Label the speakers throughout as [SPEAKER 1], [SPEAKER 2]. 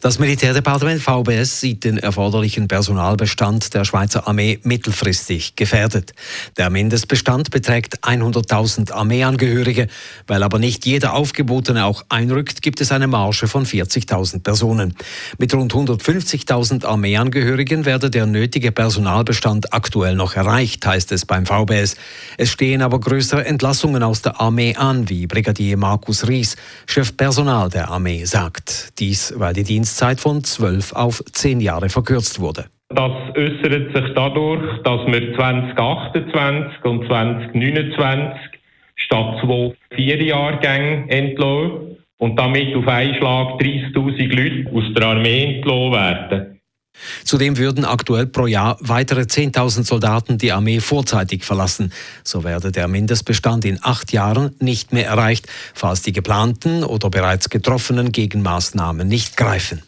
[SPEAKER 1] Das Militärdepartement VBS sieht den erforderlichen Personalbestand der Schweizer Armee mittelfristig gefährdet. Der Mindestbestand beträgt 100.000 Armeeangehörige. Weil aber nicht jeder Aufgebotene auch einrückt, gibt es eine Marge von 40.000 Personen. Mit rund 150.000 Armeeangehörigen werde der nötige Personalbestand aktuell noch erreicht, heißt es beim VBS. Es stehen aber größere Entlassungen aus der Armee an, wie Brigadier Markus Ries, Chef Personal der Armee, sagt. Dies, weil die Dienst Amtszeit von zwölf auf zehn Jahre verkürzt wurde.
[SPEAKER 2] Das äußert sich dadurch, dass wir 2028 und 2029 statt zwei vier Jahrgänge entlassen und damit auf einen Schlag 30.000 Leute aus der Armee entlassen werden.
[SPEAKER 1] Zudem würden aktuell pro Jahr weitere 10.000 Soldaten die Armee vorzeitig verlassen. So werde der Mindestbestand in acht Jahren nicht mehr erreicht, falls die geplanten oder bereits getroffenen Gegenmaßnahmen nicht greifen.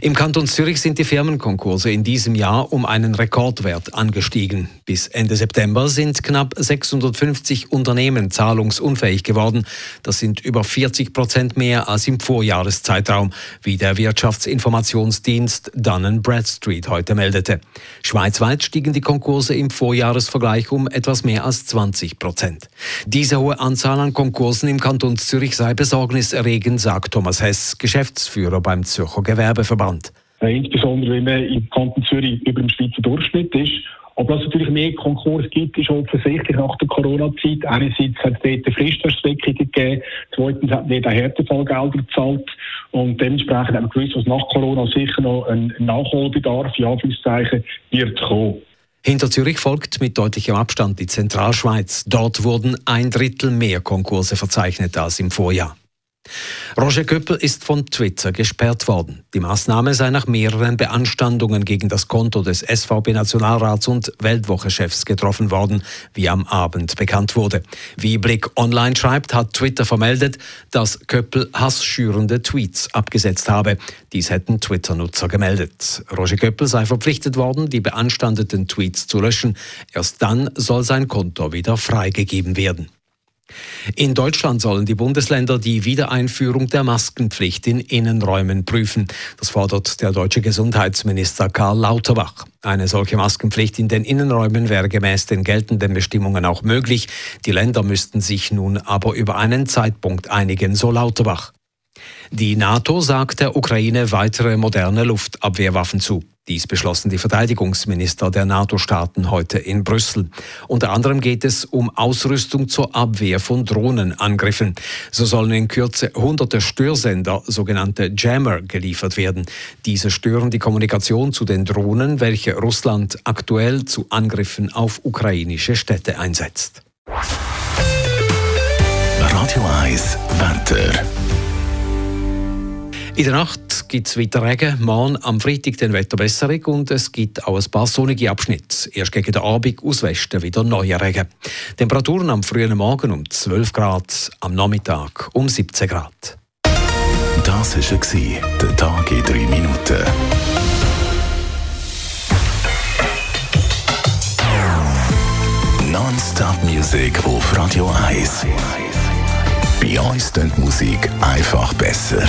[SPEAKER 1] Im Kanton Zürich sind die Firmenkonkurse in diesem Jahr um einen Rekordwert angestiegen. Bis Ende September sind knapp 650 Unternehmen zahlungsunfähig geworden. Das sind über 40 Prozent mehr als im Vorjahreszeitraum, wie der Wirtschaftsinformationsdienst Dun Bradstreet heute meldete. Schweizweit stiegen die Konkurse im Vorjahresvergleich um etwas mehr als 20 Prozent. Diese hohe Anzahl an Konkursen im Kanton Zürich sei besorgniserregend, sagt Thomas Hess, Geschäftsführer beim Zürcher Gewerbe. Gewerbeverband.
[SPEAKER 3] Äh, insbesondere wenn man im Kanton Zürich über dem Schweizer Durchschnitt ist. Aber dass es natürlich mehr Konkurs gibt, ist offensichtlich nach der Corona-Zeit. Einerseits hat es dort Fristverstreckung gegeben, zweitens hat jeder Härtefallgelder gezahlt und dementsprechend haben wir gewusst, dass nach Corona sicher noch ein Nachholbedarf, in Anführungszeichen, wird kommen.
[SPEAKER 1] Hinter Zürich folgt mit deutlichem Abstand die Zentralschweiz. Dort wurden ein Drittel mehr Konkurse verzeichnet als im Vorjahr. Roger Köppel ist von Twitter gesperrt worden. Die Maßnahme sei nach mehreren Beanstandungen gegen das Konto des SVP-Nationalrats und Weltwoche-Chefs getroffen worden, wie am Abend bekannt wurde. Wie Blick Online schreibt, hat Twitter vermeldet, dass Köppel hassschürende Tweets abgesetzt habe. Dies hätten Twitter-Nutzer gemeldet. Roger Köppel sei verpflichtet worden, die beanstandeten Tweets zu löschen. Erst dann soll sein Konto wieder freigegeben werden. In Deutschland sollen die Bundesländer die Wiedereinführung der Maskenpflicht in Innenräumen prüfen. Das fordert der deutsche Gesundheitsminister Karl Lauterbach. Eine solche Maskenpflicht in den Innenräumen wäre gemäß den geltenden Bestimmungen auch möglich. Die Länder müssten sich nun aber über einen Zeitpunkt einigen, so Lauterbach. Die NATO sagt der Ukraine weitere moderne Luftabwehrwaffen zu. Dies beschlossen die Verteidigungsminister der NATO-Staaten heute in Brüssel. Unter anderem geht es um Ausrüstung zur Abwehr von Drohnenangriffen. So sollen in Kürze hunderte Störsender, sogenannte Jammer, geliefert werden. Diese stören die Kommunikation zu den Drohnen, welche Russland aktuell zu Angriffen auf ukrainische Städte einsetzt.
[SPEAKER 4] Radio 1 Wetter.
[SPEAKER 1] In der Nacht gibt es weiter Regen, morgen am Freitag den Wetterbesserung und es gibt auch ein paar sonnige Abschnitte. Erst gegen den Abend aus Westen wieder neue Regen. Temperaturen am frühen Morgen um 12 Grad, am Nachmittag um 17 Grad.
[SPEAKER 4] Das war der Tag in drei Minuten. Non-Stop-Musik auf Radio 1. Bei uns klingt Musik einfach besser.